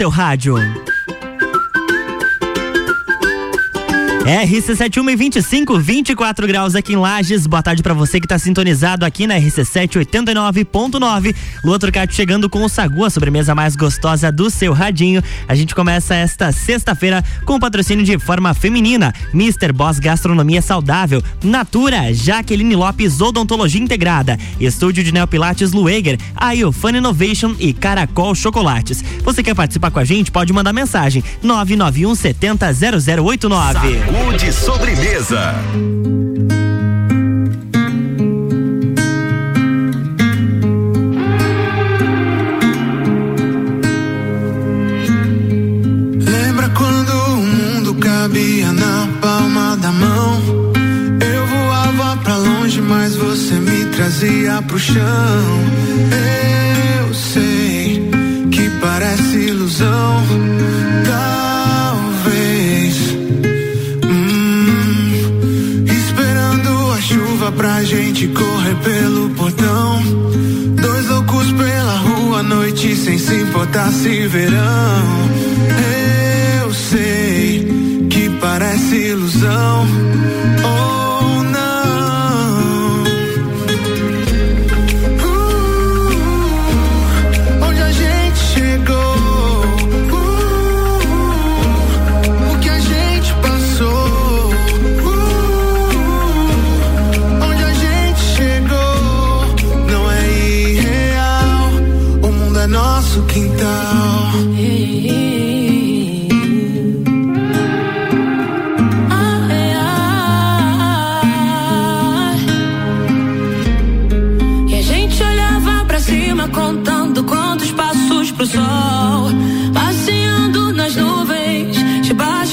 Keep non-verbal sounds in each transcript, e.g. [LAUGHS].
seu rádio. RC7125, 24 graus aqui em Lages. Boa tarde para você que está sintonizado aqui na RC7 89.9. Lua Turcati chegando com o Sagu, a sobremesa mais gostosa do seu radinho. A gente começa esta sexta-feira com o patrocínio de forma feminina. Mr. Boss Gastronomia Saudável, Natura, Jaqueline Lopes Odontologia Integrada, Estúdio de Neopilates Lueger, Ayo Fun Innovation e Caracol Chocolates. Você quer participar com a gente? Pode mandar mensagem 991 70 0089. Saúde sobremesa. Lembra quando o mundo cabia na palma da mão? Eu voava pra longe, mas você me trazia pro chão. Gente correr pelo portão. Dois loucos pela rua noite sem se importar se verão. Eu sei que parece ilusão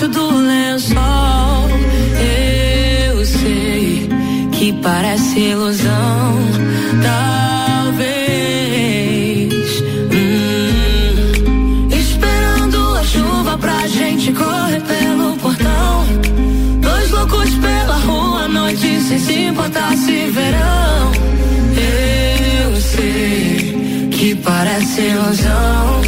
do lençol. Eu sei que parece ilusão, talvez. Hum, esperando a chuva pra gente correr pelo portão. Dois loucos pela rua à noite sem se importar se verão. Eu sei que parece ilusão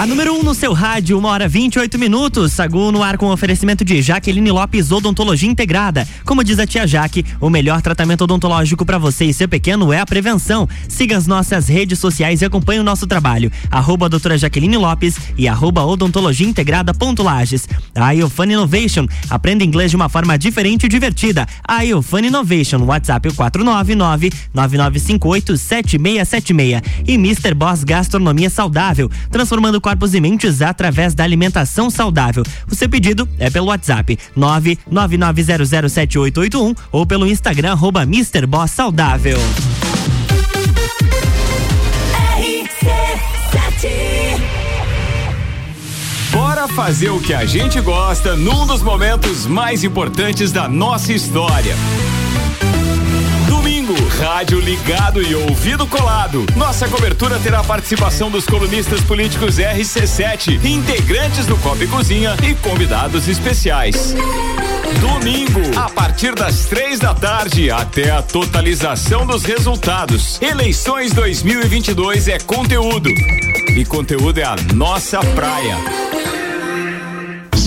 A número 1 um no seu rádio, uma hora 28 minutos. Sagu no ar com oferecimento de Jaqueline Lopes Odontologia Integrada. Como diz a tia Jaque, o melhor tratamento odontológico para você e seu pequeno é a prevenção. Siga as nossas redes sociais e acompanhe o nosso trabalho. Arroba doutora Jaqueline Lopes e arroba odontologia integrada ponto Lages. A Iofan Innovation. Aprenda inglês de uma forma diferente e divertida. A Iofan Innovation. WhatsApp 499 9958 7676. E Mr. Boss Gastronomia Saudável. Transformando corpos e mentes através da alimentação saudável. O seu pedido é pelo WhatsApp 999007881 ou pelo Instagram arroba Mr. Boss Saudável. Bora fazer o que a gente gosta num dos momentos mais importantes da nossa história. Rádio ligado e ouvido colado. Nossa cobertura terá a participação dos colunistas políticos RC7, integrantes do Copa e Cozinha e convidados especiais. Domingo, a partir das três da tarde até a totalização dos resultados. Eleições 2022 é conteúdo. E conteúdo é a nossa praia.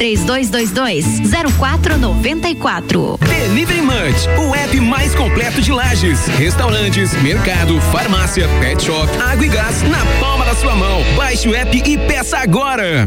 3222 0494. Delivery Munch, o app mais completo de lajes, restaurantes, mercado, farmácia, pet shop, água e gás na palma da sua mão. Baixe o app e peça agora.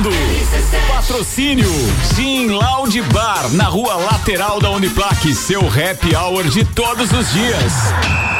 Mundo. Patrocínio Gin Lounge Bar na rua lateral da Uniplaque, seu happy hour de todos os dias.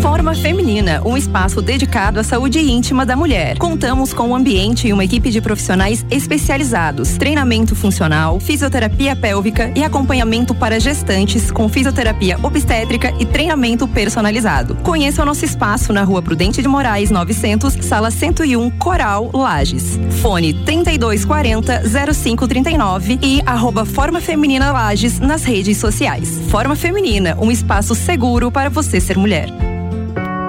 Forma Feminina, um espaço dedicado à saúde íntima da mulher. Contamos com um ambiente e uma equipe de profissionais especializados, treinamento funcional, fisioterapia pélvica e acompanhamento para gestantes com fisioterapia obstétrica e treinamento personalizado. Conheça o nosso espaço na Rua Prudente de Moraes 900, sala 101, Coral, Lages. Fone 3240 0539 e arroba Forma Feminina Lages nas redes sociais. Forma Feminina, um espaço seguro para você ser mulher.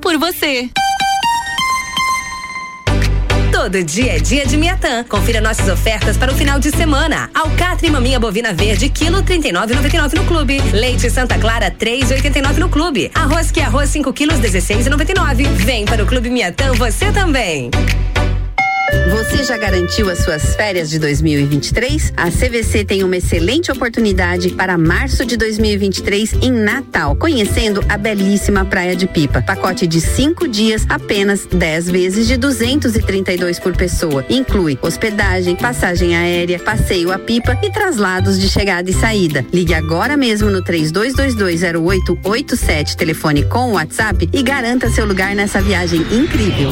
por você. Todo dia é dia de Miatã. Confira nossas ofertas para o final de semana. Alcatra e maminha bovina verde, quilo 39,99 no clube. Leite Santa Clara, 3,89 no clube. Arroz que arroz, 5 quilos, 16,99. Vem para o Clube Miatã você também. Você já garantiu as suas férias de 2023? A CVC tem uma excelente oportunidade para março de 2023 em Natal, conhecendo a belíssima Praia de Pipa. Pacote de cinco dias, apenas 10 vezes de 232 por pessoa. Inclui hospedagem, passagem aérea, passeio a pipa e traslados de chegada e saída. Ligue agora mesmo no 32220887, telefone com WhatsApp e garanta seu lugar nessa viagem incrível.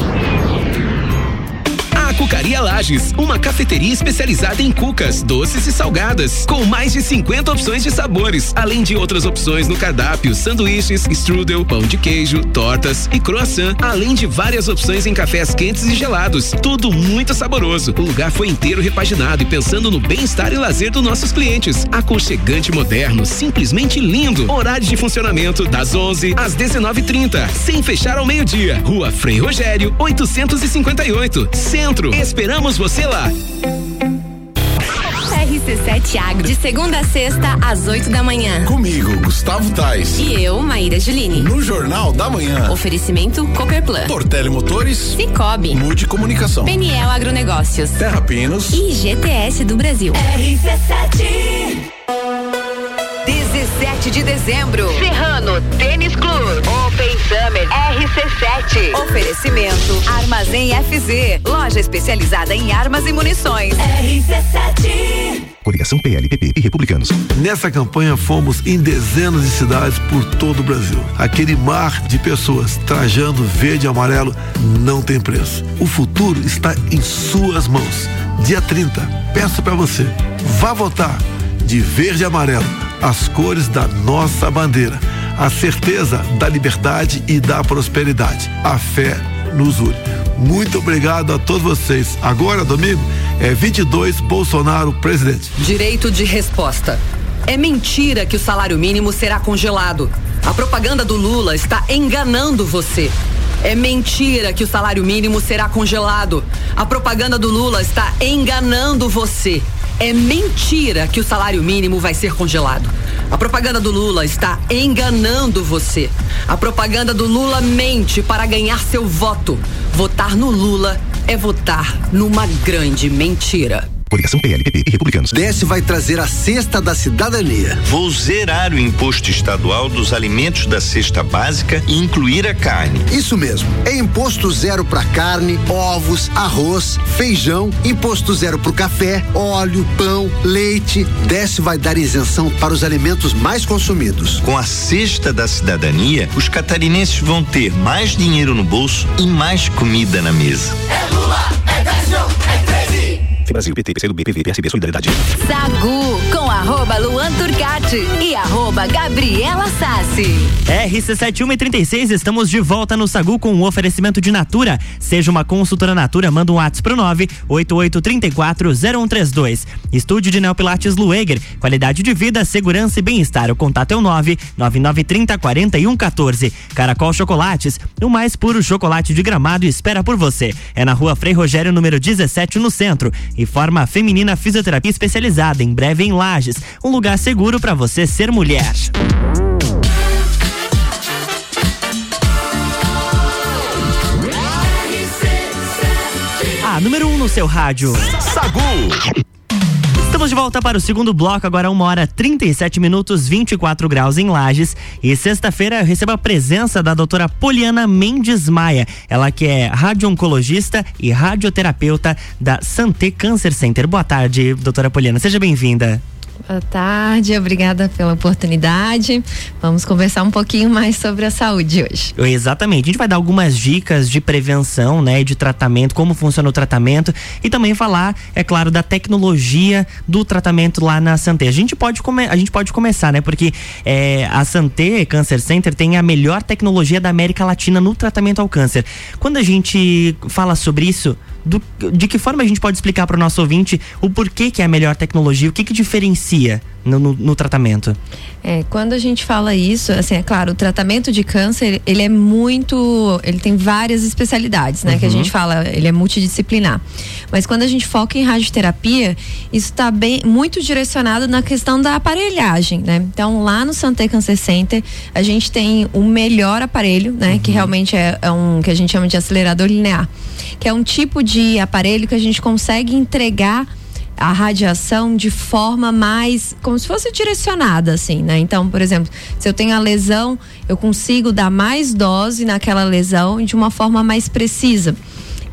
Cucaria Lages, uma cafeteria especializada em cucas, doces e salgadas, com mais de 50 opções de sabores, além de outras opções no cardápio, sanduíches, strudel, pão de queijo, tortas e croissant, além de várias opções em cafés quentes e gelados. Tudo muito saboroso. O lugar foi inteiro repaginado e pensando no bem-estar e lazer dos nossos clientes. Aconchegante moderno, simplesmente lindo. Horário de funcionamento das 11 às 19:30, sem fechar ao meio-dia. Rua Frei Rogério, 858, Centro. Esperamos você lá. RC7 Agro, de segunda a sexta, às 8 da manhã. Comigo, Gustavo Tais. E eu, Maíra Juline. No Jornal da Manhã. Oferecimento Copperplan. Tortelli Motores. Cicobi. Mude Comunicação. Peniel Agronegócios. Terra Pinos. E GTS do Brasil. RC7 17 de dezembro. Serrano Tênis Clube. Open Summer RC7. Oferecimento Armazém FZ. Loja especializada em armas e munições. RC7. Coligação PLPP e Republicanos. Nessa campanha fomos em dezenas de cidades por todo o Brasil. Aquele mar de pessoas trajando verde e amarelo não tem preço. O futuro está em suas mãos. Dia 30, peço para você, vá votar de verde e amarelo, as cores da nossa bandeira. A certeza da liberdade e da prosperidade. A fé nos une. Muito obrigado a todos vocês. Agora, domingo, é 22 Bolsonaro presidente. Direito de resposta. É mentira que o salário mínimo será congelado. A propaganda do Lula está enganando você. É mentira que o salário mínimo será congelado. A propaganda do Lula está enganando você. É mentira que o salário mínimo vai ser congelado. A propaganda do Lula está enganando você. A propaganda do Lula mente para ganhar seu voto. Votar no Lula é votar numa grande mentira. Coligação PLPP e Republicanos. Desce vai trazer a cesta da cidadania. Vou zerar o imposto estadual dos alimentos da cesta básica e incluir a carne. Isso mesmo. É imposto zero para carne, ovos, arroz, feijão, imposto zero para o café, óleo, pão, leite. Desce vai dar isenção para os alimentos mais consumidos. Com a cesta da cidadania, os catarinenses vão ter mais dinheiro no bolso e mais comida na mesa. É Lula, é Décio, é 13. Brasil, PT, PCdoB, PV, PSB, Solidariedade. Sagu, com arroba Luan Turcati e arroba Gabriela Sassi. RC7136, estamos de volta no Sagu com o oferecimento de Natura. Seja uma consultora Natura, manda um WhatsApp pro 988340132. Estúdio de Neopilates Lueger, qualidade de vida, segurança e bem-estar. O contato é o 999304114. Caracol Chocolates, o mais puro chocolate de gramado espera por você. É na rua Frei Rogério, número 17, no centro. E forma feminina fisioterapia especializada, em breve em Lages. Um lugar seguro para você ser mulher. A número 1 um no seu rádio. Sagu. Estamos de volta para o segundo bloco, agora uma hora 37 minutos, 24 graus em Lages. E sexta-feira eu recebo a presença da doutora Poliana Mendes Maia. Ela que é radio-oncologista e radioterapeuta da Santé Cancer Center. Boa tarde, doutora Poliana. Seja bem-vinda. Boa tarde, obrigada pela oportunidade. Vamos conversar um pouquinho mais sobre a saúde hoje. Exatamente. A gente vai dar algumas dicas de prevenção, né, de tratamento, como funciona o tratamento e também falar, é claro, da tecnologia do tratamento lá na Santé. A gente pode come, a gente pode começar, né, porque é, a Santé Cancer Center tem a melhor tecnologia da América Latina no tratamento ao câncer. Quando a gente fala sobre isso, do, de que forma a gente pode explicar para o nosso ouvinte o porquê que é a melhor tecnologia, o que que diferencia no, no, no, tratamento? É, quando a gente fala isso, assim, é claro, o tratamento de câncer, ele é muito, ele tem várias especialidades, né? Uhum. Que a gente fala, ele é multidisciplinar. Mas quando a gente foca em radioterapia, isso está bem, muito direcionado na questão da aparelhagem, né? Então, lá no Santé Cancer Center, a gente tem o melhor aparelho, né? Uhum. Que realmente é, é um, que a gente chama de acelerador linear. Que é um tipo de aparelho que a gente consegue entregar a radiação de forma mais como se fosse direcionada assim, né? Então, por exemplo, se eu tenho a lesão, eu consigo dar mais dose naquela lesão de uma forma mais precisa.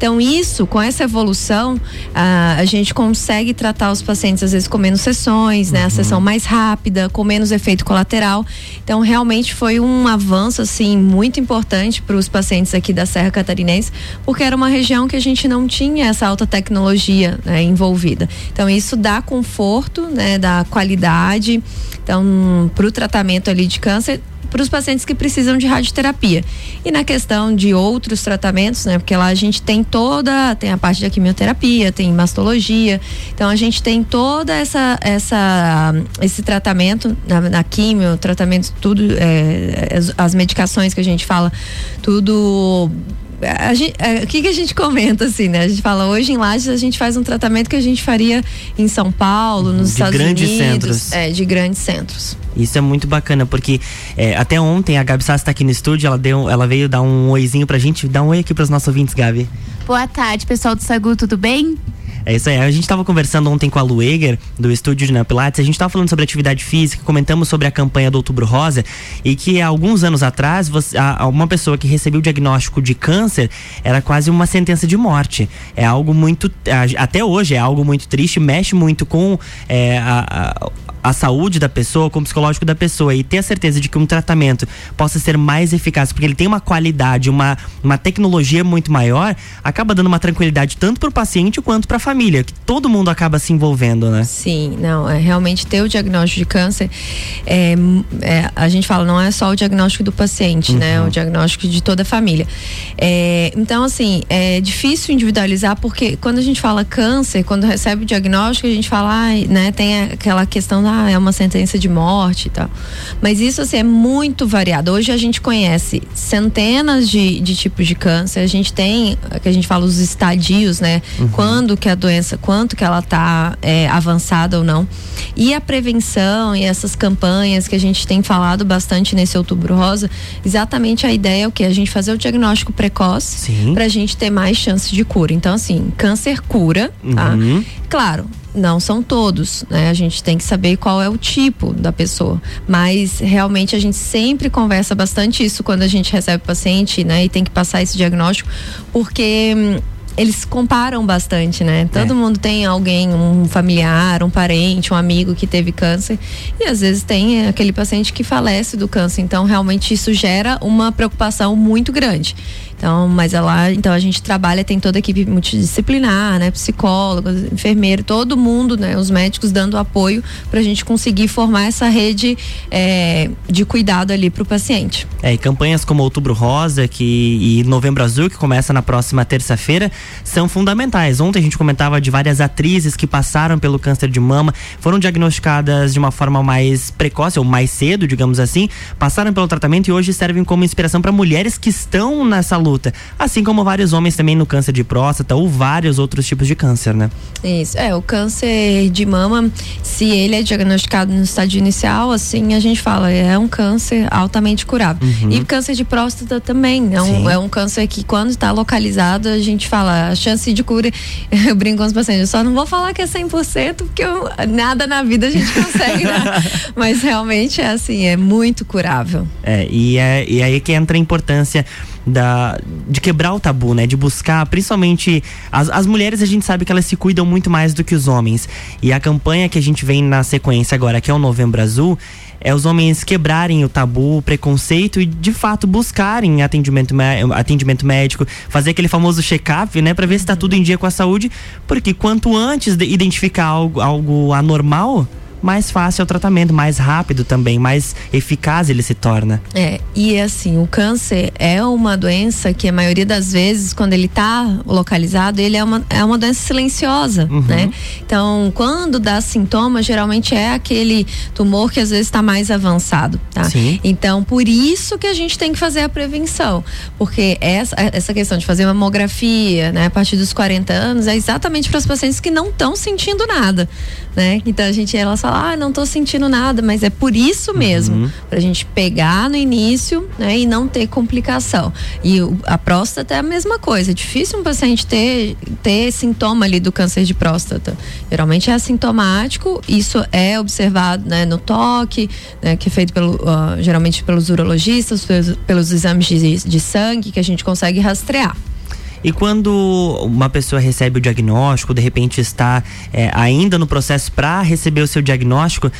Então, isso, com essa evolução, ah, a gente consegue tratar os pacientes, às vezes, com menos sessões, né? A sessão mais rápida, com menos efeito colateral. Então, realmente foi um avanço, assim, muito importante para os pacientes aqui da Serra Catarinense, porque era uma região que a gente não tinha essa alta tecnologia né, envolvida. Então, isso dá conforto, né? Dá qualidade. Então, para o tratamento ali de câncer, para os pacientes que precisam de radioterapia. E na questão de outros tratamentos, né? Porque lá a gente tem toda, tem a parte da quimioterapia, tem mastologia. Então a gente tem toda essa essa esse tratamento na, na quimio, tratamento tudo é, as, as medicações que a gente fala, tudo gente, é, o que, que a gente comenta assim, né? A gente fala hoje em Lages a gente faz um tratamento que a gente faria em São Paulo, nos de Estados grandes Unidos, centros. é, de grandes centros. Isso é muito bacana, porque é, até ontem a Gabi Sassi tá aqui no estúdio, ela, deu, ela veio dar um oizinho pra gente. Dá um oi aqui pros nossos ouvintes, Gabi. Boa tarde, pessoal do Sagu, tudo bem? É isso aí. A gente estava conversando ontem com a Lueger, do estúdio de Pilates, a gente estava falando sobre atividade física, comentamos sobre a campanha do Outubro Rosa e que há alguns anos atrás, você, uma pessoa que recebeu o diagnóstico de câncer era quase uma sentença de morte. É algo muito. Até hoje é algo muito triste, mexe muito com é, a a saúde da pessoa, com o psicológico da pessoa e ter a certeza de que um tratamento possa ser mais eficaz, porque ele tem uma qualidade, uma, uma tecnologia muito maior, acaba dando uma tranquilidade tanto para o paciente quanto para a família, que todo mundo acaba se envolvendo, né? Sim, não, é realmente ter o diagnóstico de câncer, é, é a gente fala, não é só o diagnóstico do paciente, né? uhum. né? O diagnóstico de toda a família. É, então, assim, é difícil individualizar porque quando a gente fala câncer, quando recebe o diagnóstico, a gente fala, ah, né, tem aquela questão da ah, é uma sentença de morte e tal. Mas isso assim, é muito variado. Hoje a gente conhece centenas de, de tipos de câncer, a gente tem, que a gente fala os estadios, né? Uhum. Quando que a doença, quanto que ela tá é, avançada ou não. E a prevenção e essas campanhas que a gente tem falado bastante nesse outubro rosa, exatamente a ideia é o que? A gente fazer o diagnóstico precoce para a gente ter mais chance de cura. Então, assim, câncer cura, tá? Uhum. Claro, não são todos, né? A gente tem que saber qual é o tipo da pessoa. Mas realmente a gente sempre conversa bastante isso quando a gente recebe o paciente, né? E tem que passar esse diagnóstico, porque hum, eles comparam bastante, né? Todo é. mundo tem alguém, um familiar, um parente, um amigo que teve câncer e às vezes tem aquele paciente que falece do câncer. Então, realmente isso gera uma preocupação muito grande. Então, mas lá, então a gente trabalha, tem toda a equipe multidisciplinar, né? Psicólogos, enfermeiro, todo mundo, né? Os médicos dando apoio para a gente conseguir formar essa rede é, de cuidado ali para o paciente. É, e campanhas como Outubro Rosa que, e Novembro Azul, que começa na próxima terça-feira, são fundamentais. Ontem a gente comentava de várias atrizes que passaram pelo câncer de mama, foram diagnosticadas de uma forma mais precoce ou mais cedo, digamos assim, passaram pelo tratamento e hoje servem como inspiração para mulheres que estão nessa luta luta. Assim como vários homens também no câncer de próstata ou vários outros tipos de câncer, né? Isso. É, o câncer de mama, se ele é diagnosticado no estágio inicial, assim, a gente fala, é um câncer altamente curável. Uhum. E câncer de próstata também. É um, é um câncer que, quando está localizado, a gente fala, a chance de cura, [LAUGHS] eu brinco com os pacientes, eu só não vou falar que é 100%, porque eu, nada na vida a gente consegue, né? [LAUGHS] Mas realmente é assim, é muito curável. É, e é, e aí que entra a importância da, de quebrar o tabu, né? De buscar, principalmente as, as mulheres, a gente sabe que elas se cuidam muito mais do que os homens. E a campanha que a gente vem na sequência agora, que é o Novembro Azul, é os homens quebrarem o tabu, o preconceito e de fato buscarem atendimento, atendimento médico, fazer aquele famoso check-up, né, para ver se está tudo em dia com a saúde, porque quanto antes de identificar algo, algo anormal, mais fácil é o tratamento, mais rápido também, mais eficaz ele se torna. É, e assim, o câncer é uma doença que a maioria das vezes, quando ele está localizado, ele é uma, é uma doença silenciosa, uhum. né? Então, quando dá sintomas, geralmente é aquele tumor que às vezes está mais avançado, tá? Sim. Então, por isso que a gente tem que fazer a prevenção, porque essa, essa questão de fazer mamografia, né, a partir dos 40 anos, é exatamente para os pacientes que não estão sentindo nada, né? Então, a gente, ela fala, ah, não tô sentindo nada, mas é por isso mesmo, uhum. pra gente pegar no início, né, e não ter complicação. E o, a próstata é a mesma coisa, é difícil um paciente ter, ter sintoma ali do câncer de próstata. Geralmente é assintomático, isso é observado, né, no toque, né, que é feito pelo, uh, geralmente pelos urologistas, pelos, pelos exames de, de sangue, que a gente consegue rastrear. E quando uma pessoa recebe o diagnóstico, de repente está é, ainda no processo para receber o seu diagnóstico,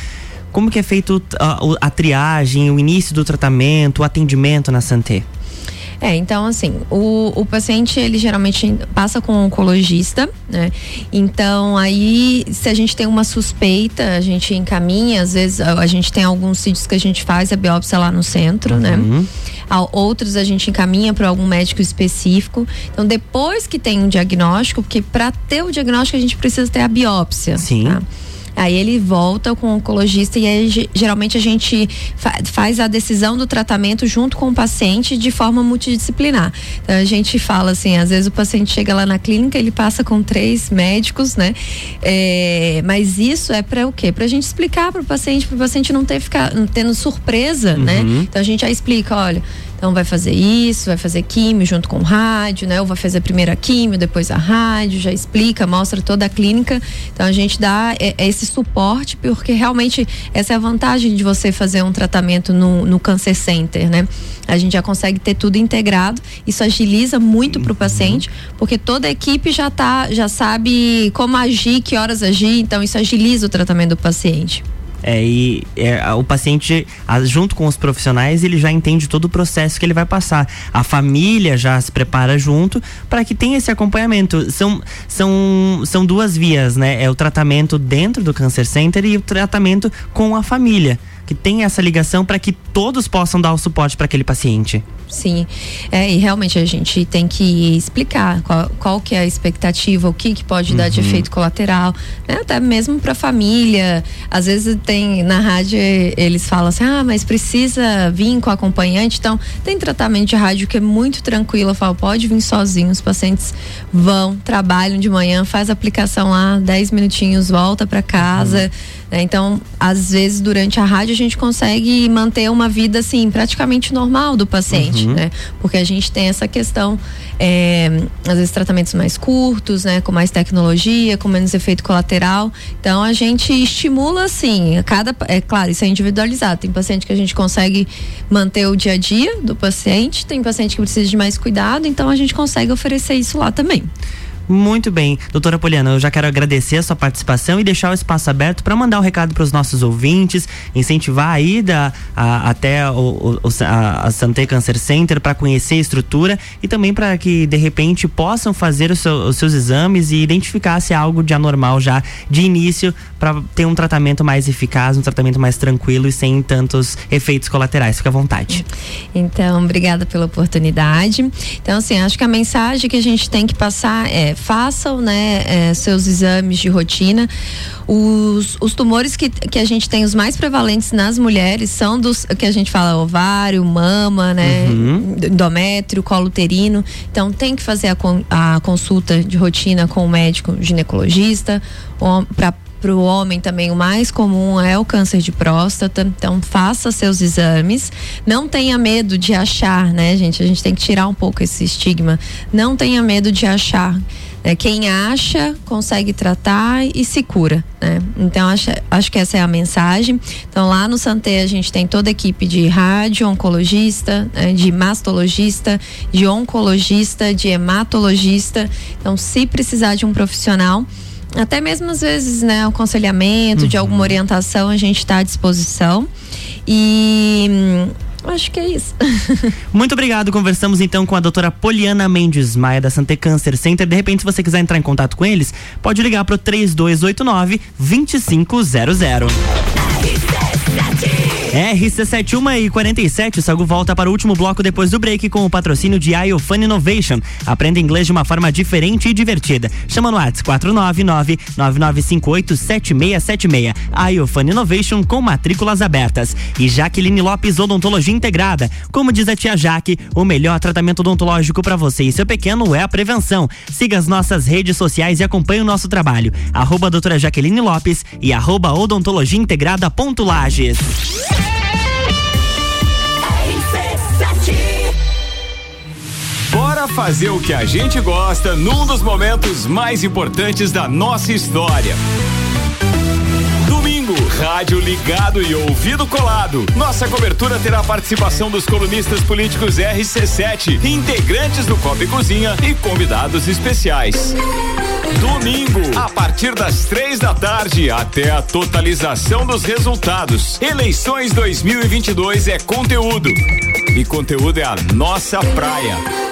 como que é feito a, a, triagem, o início do tratamento, o atendimento na Santé? É, então assim, o, o paciente ele geralmente passa com um oncologista, né? Então aí, se a gente tem uma suspeita, a gente encaminha, às vezes a, a gente tem alguns sítios que a gente faz a biópsia lá no centro, né? uhum. né? outros a gente encaminha para algum médico específico. Então, depois que tem um diagnóstico, porque para ter o diagnóstico a gente precisa ter a biópsia. Sim. Tá? Aí ele volta com o oncologista e aí geralmente a gente fa faz a decisão do tratamento junto com o paciente de forma multidisciplinar. Então a gente fala assim, às vezes o paciente chega lá na clínica, ele passa com três médicos, né? É, mas isso é para o quê? Para a gente explicar para o paciente, para o paciente não ter ficar tendo surpresa, né? uhum. né? Então a gente já explica, olha, Então vai fazer isso, vai fazer químio junto com o rádio, né? Ou vai fazer primeiro a químio, depois a rádio, já explica, mostra toda a clínica. Então a gente dá é, é esse suporte, porque realmente essa é a vantagem de você fazer um tratamento no, no Cancer Center, né? A gente já consegue ter tudo integrado. Isso agiliza muito para o paciente, porque toda a equipe já tá, já sabe como agir, que horas agir, então isso agiliza o tratamento do paciente. É, e é, o paciente, junto com os profissionais, ele já entende todo o processo que ele vai passar. A família já se prepara junto para que tenha esse acompanhamento. São, são, são duas vias, né? É o tratamento dentro do Cancer Center e o tratamento com a família. Que tem essa ligação para que todos possam dar o suporte para aquele paciente. Sim, é, e realmente a gente tem que explicar qual, qual que é a expectativa, o que, que pode uhum. dar de efeito colateral, né? até mesmo para a família. Às vezes tem na rádio eles falam assim, ah, mas precisa vir com acompanhante. Então tem tratamento de rádio que é muito tranquilo. Eu falo, pode vir sozinho. Os pacientes vão, trabalham de manhã, faz a aplicação lá, 10 minutinhos, volta para casa. Uhum. Né? Então, às vezes durante a rádio a gente consegue manter uma vida assim praticamente normal do paciente uhum. né? Porque a gente tem essa questão, é, às vezes tratamentos mais curtos, né? Com mais tecnologia, com menos efeito colateral. Então a gente estimula assim, cada, é claro, isso é individualizado. Tem paciente que a gente consegue manter o dia a dia do paciente, tem paciente que precisa de mais cuidado, então a gente consegue oferecer isso lá também. Muito bem. Doutora Poliana, eu já quero agradecer a sua participação e deixar o espaço aberto para mandar um recado para os nossos ouvintes, incentivar a ida a, até o, o, a, a Santé Cancer Center para conhecer a estrutura e também para que, de repente, possam fazer seu, os seus exames e identificar se há algo de anormal já de início para ter um tratamento mais eficaz, um tratamento mais tranquilo e sem tantos efeitos colaterais. Fica à vontade. Então, obrigada pela oportunidade. Então, assim, acho que a mensagem que a gente tem que passar é façam né, é, seus exames de rotina. Os, os tumores que, que a gente tem, os mais prevalentes nas mulheres, são dos que a gente fala ovário, mama, né? Uhum. Endométrio, colo uterino. Então tem que fazer a, a consulta de rotina com o médico ginecologista para para o homem também o mais comum é o câncer de próstata. Então faça seus exames. Não tenha medo de achar, né, gente? A gente tem que tirar um pouco esse estigma. Não tenha medo de achar. Né? Quem acha consegue tratar e se cura. Né? Então acho, acho que essa é a mensagem. Então lá no Santé a gente tem toda a equipe de rádio oncologista, né? de mastologista, de oncologista, de hematologista. Então se precisar de um profissional até mesmo às vezes, né, aconselhamento, uhum. de alguma orientação, a gente está à disposição. E hum, Acho que é isso. [LAUGHS] Muito obrigado. Conversamos então com a doutora Poliana Mendes Maia da Sante Cancer Center. De repente, se você quiser entrar em contato com eles, pode ligar para o 3289 2500. RC71 e 47, o Sagu volta para o último bloco depois do break com o patrocínio de iOfun Innovation. Aprenda inglês de uma forma diferente e divertida. Chama no WhatsApp 499-9958-7676. iOfun Innovation com matrículas abertas. E Jaqueline Lopes Odontologia Integrada. Como diz a tia Jaque, o melhor tratamento odontológico para você e seu pequeno é a prevenção. Siga as nossas redes sociais e acompanhe o nosso trabalho. Arroba doutora Jaqueline Lopes e arroba odontologia Bora fazer o que a gente gosta num dos momentos mais importantes da nossa história. Domingo, rádio ligado e ouvido colado. Nossa cobertura terá a participação dos colunistas políticos RC7, integrantes do Copa e Cozinha e convidados especiais. Domingo, a partir das três da tarde até a totalização dos resultados. Eleições 2022 é conteúdo. E conteúdo é a nossa praia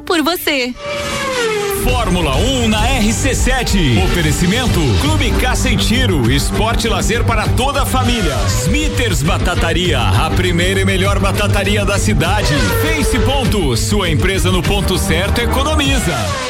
por você. Fórmula 1 na RC7. Oferecimento Clube Caça e Tiro, esporte lazer para toda a família. Smithers Batataria, a primeira e melhor batataria da cidade. Face Ponto, sua empresa no ponto certo economiza.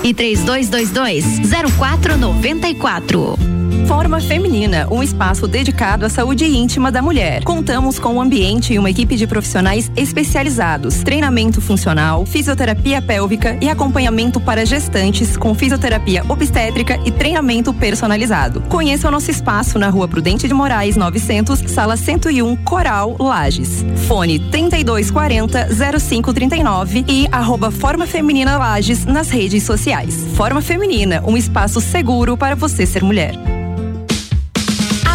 e 3222 0494. Forma Feminina, um espaço dedicado à saúde íntima da mulher. Contamos com um ambiente e uma equipe de profissionais especializados, treinamento funcional, fisioterapia pélvica e acompanhamento para gestantes com fisioterapia obstétrica e treinamento personalizado. Conheça o nosso espaço na Rua Prudente de Moraes 900, sala 101, Coral, Lages. Fone 3240 0539 e arroba Forma Feminina Lages nas redes sociais. Forma Feminina, um espaço seguro para você ser mulher.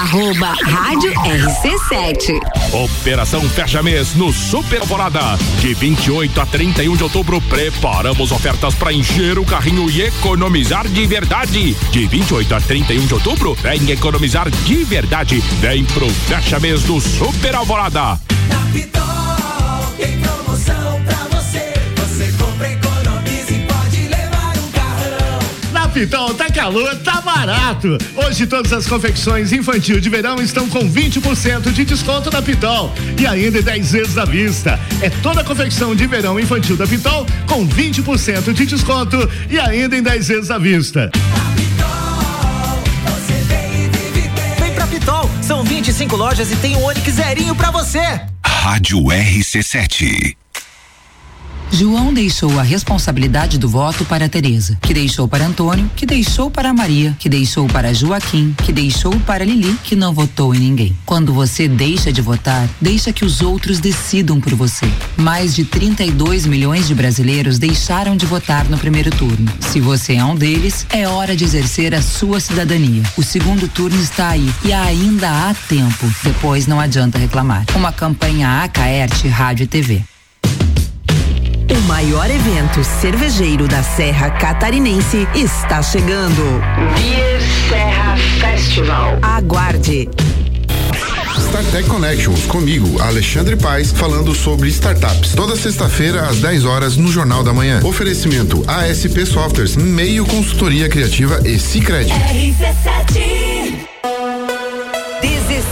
Arroba Rádio RC7. Operação Fecha Mês no Super Alvorada. De 28 a 31 de outubro, preparamos ofertas para encher o carrinho e economizar de verdade. De 28 a 31 de outubro, vem economizar de verdade. Vem pro Fecha Mês do Super Alvorada. Na Na Pitol tá calor, tá barato. Hoje todas as confecções infantil de verão estão com 20% de desconto na Pitol e ainda em 10 vezes à vista. É toda a confecção de verão infantil da Pitol com 20% de desconto e ainda em 10 vezes à vista. Vem pra Pitol, são 25 lojas e tem um Onix zerinho pra você. Rádio RC7. João deixou a responsabilidade do voto para Tereza, que deixou para Antônio, que deixou para Maria, que deixou para Joaquim, que deixou para Lili, que não votou em ninguém. Quando você deixa de votar, deixa que os outros decidam por você. Mais de 32 milhões de brasileiros deixaram de votar no primeiro turno. Se você é um deles, é hora de exercer a sua cidadania. O segundo turno está aí e ainda há tempo. Depois não adianta reclamar. Uma campanha Acaerte Rádio e TV. O maior evento cervejeiro da Serra Catarinense está chegando. Beer Serra Festival. Aguarde. StarTech Connections, comigo, Alexandre Paes, falando sobre startups. Toda sexta-feira, às 10 horas, no Jornal da Manhã. Oferecimento ASP Softwares, meio consultoria criativa e Cicred. RC7.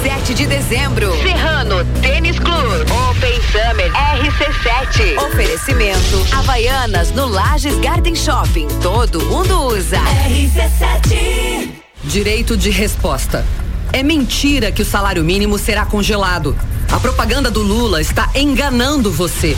17 de dezembro. Serrano Tênis Clube. Open Summer RC7. Oferecimento Havaianas no Lages Garden Shopping. Todo mundo usa. RC7. Direito de resposta. É mentira que o salário mínimo será congelado. A propaganda do Lula está enganando você.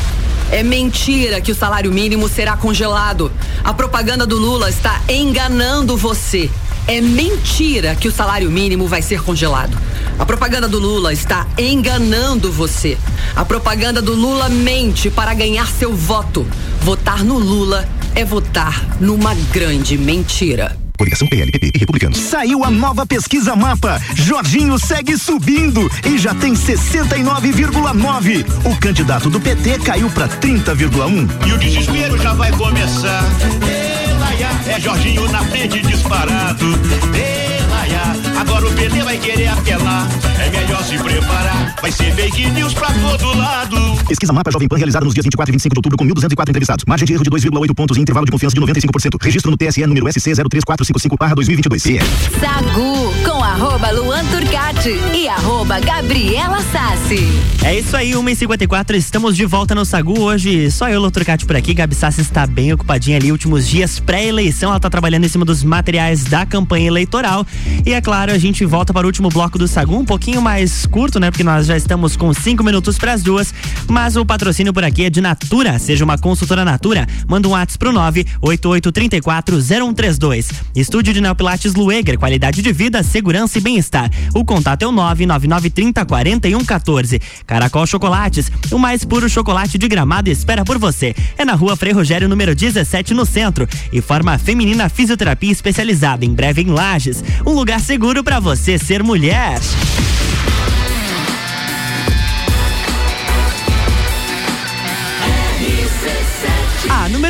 É mentira que o salário mínimo será congelado. A propaganda do Lula está enganando você. É mentira que o salário mínimo vai ser congelado. A propaganda do Lula está enganando você. A propaganda do Lula mente para ganhar seu voto. Votar no Lula é votar numa grande mentira. Coligação PLPP e Republicanos. Saiu a nova pesquisa Mapa. Jorginho segue subindo e já tem 69,9. O candidato do PT caiu para 30,1. E o desespero já vai começar. É Jorginho na frente disparado. O PT vai querer apelar. É melhor se preparar. Vai ser fake news pra todo lado. Pesquisa Mapa Jovem Pan realizada nos dias 24 e 25 de outubro com 1.204 entrevistados. Margem de erro de 2,8 pontos e intervalo de confiança de 95%. Registro no TSE número SC 03455/2022. Sagu com arroba Luan Turcati e arroba Gabriela Sassi. É isso aí, 1h54, estamos de volta no Sagu. Hoje só eu, Lotrocati, por aqui. Gabi Sassi está bem ocupadinha ali, últimos dias pré-eleição. Ela está trabalhando em cima dos materiais da campanha eleitoral. E é claro, a gente volta para o último bloco do Sagu, um pouquinho mais curto, né? Porque nós já estamos com cinco minutos para as duas. Mas o patrocínio por aqui é de Natura. Seja uma consultora Natura, manda um WhatsApp pro 988340132. Estúdio de Neopilates Lueger, qualidade de vida, segurança e bem-estar. O contato é o 999304114. Caracol Chocolates, o mais puro chocolate de gramado espera por você. É na rua Frei Rogério, número 17, no centro. E forma feminina fisioterapia especializada, em breve em Lages. Um lugar seguro para você ser mulher.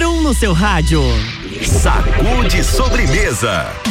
Número 1 um no seu rádio. Sacude sobremesa.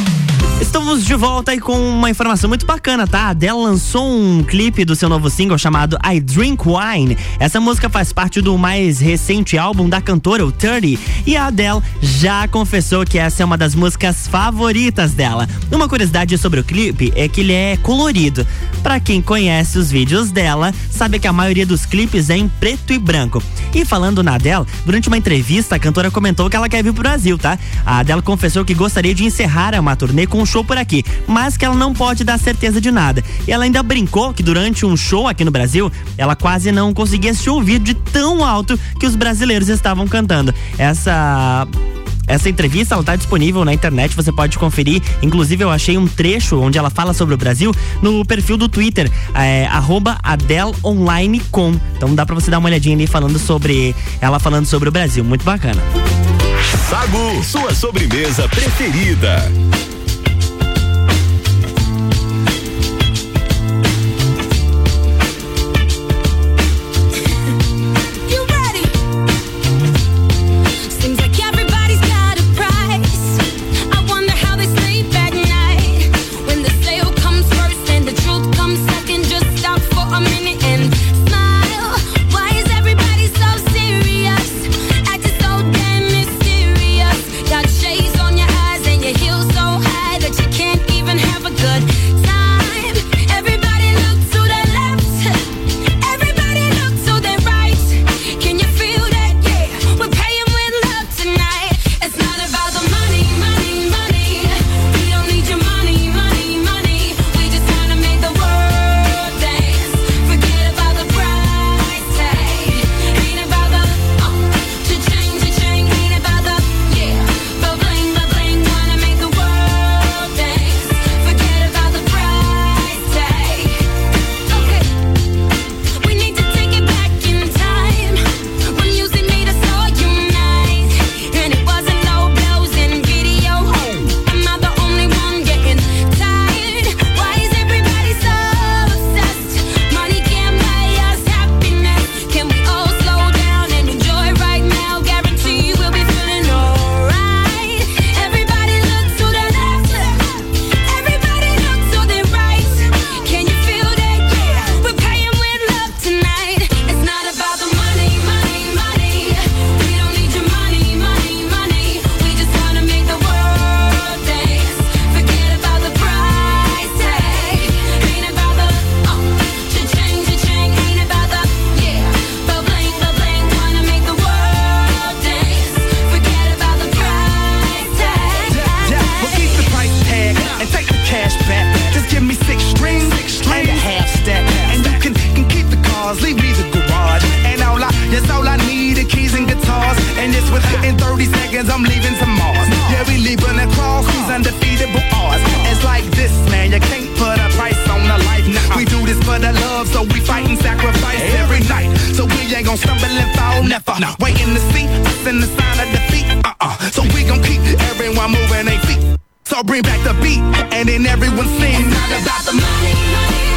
Estamos de volta aí com uma informação muito bacana, tá? A Adele lançou um clipe do seu novo single chamado I Drink Wine. Essa música faz parte do mais recente álbum da cantora, o 30, e a Adele já confessou que essa é uma das músicas favoritas dela. Uma curiosidade sobre o clipe é que ele é colorido. Para quem conhece os vídeos dela, sabe que a maioria dos clipes é em preto e branco. E falando na Adele, durante uma entrevista, a cantora comentou que ela quer vir pro Brasil, tá? A Adele confessou que gostaria de encerrar uma turnê com um show por aqui, mas que ela não pode dar certeza de nada. E ela ainda brincou que durante um show aqui no Brasil, ela quase não conseguia se ouvir de tão alto que os brasileiros estavam cantando. Essa essa entrevista ela tá disponível na internet, você pode conferir. Inclusive, eu achei um trecho onde ela fala sobre o Brasil no perfil do Twitter, é, AdelOnlineCom. Então dá pra você dar uma olhadinha ali falando sobre. Ela falando sobre o Brasil. Muito bacana. Sagu, sua sobremesa preferida. 30 I'm leaving to Mars. Yeah, we leaving across these undefeatable odds. It's like this, man, you can't put a price on a life. Nah, we do this for the love, so we fight and sacrifice every night. So we ain't gonna stumble and fall, never. Waiting to see us in the sign of defeat. Uh-uh. So we gon' keep everyone moving their feet. So bring back the beat, and then everyone sings. It's not about the money, money,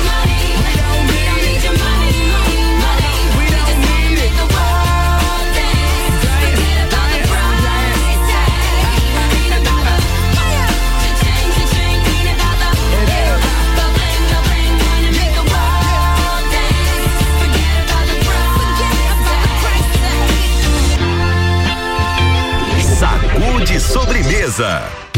sobremesa.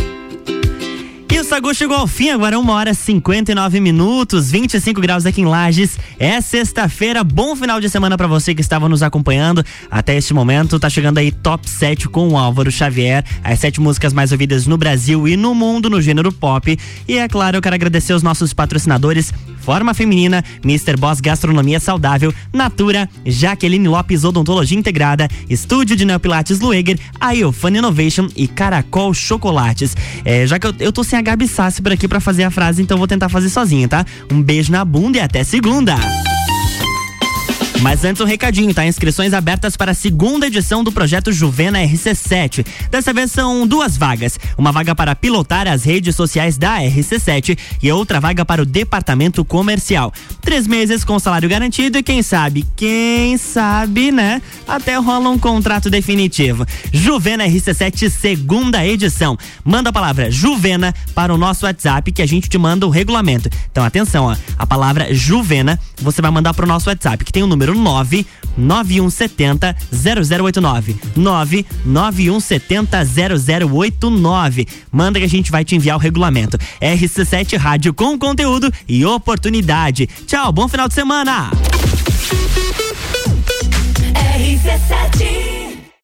O Sagu chegou ao fim, agora uma hora e 59 minutos, 25 graus aqui em Lages. É sexta-feira, bom final de semana para você que estava nos acompanhando. Até este momento, tá chegando aí Top 7 com o Álvaro Xavier, as sete músicas mais ouvidas no Brasil e no mundo no gênero pop. E é claro, eu quero agradecer os nossos patrocinadores. Forma Feminina, Mr. Boss Gastronomia Saudável, Natura, Jaqueline Lopes Odontologia Integrada, Estúdio de Neopilates Lueger, a Fun Innovation e Caracol Chocolates. É, já que eu, eu tô sem a Gabi Sassi por aqui pra fazer a frase, então vou tentar fazer sozinho, tá? Um beijo na bunda e até segunda! Mas antes um recadinho, tá? Inscrições abertas para a segunda edição do projeto Juvena RC7. Dessa vez são duas vagas. Uma vaga para pilotar as redes sociais da RC7 e outra vaga para o departamento comercial. Três meses com salário garantido e quem sabe, quem sabe, né? Até rola um contrato definitivo. Juvena RC7 segunda edição. Manda a palavra Juvena para o nosso WhatsApp que a gente te manda o regulamento. Então atenção, ó. A palavra Juvena você vai mandar pro nosso WhatsApp que tem o número 9 9170 0089. 9 9170 0089. Manda que a gente vai te enviar o regulamento. RC7 Rádio com conteúdo e oportunidade. Tchau, bom final de semana! RC7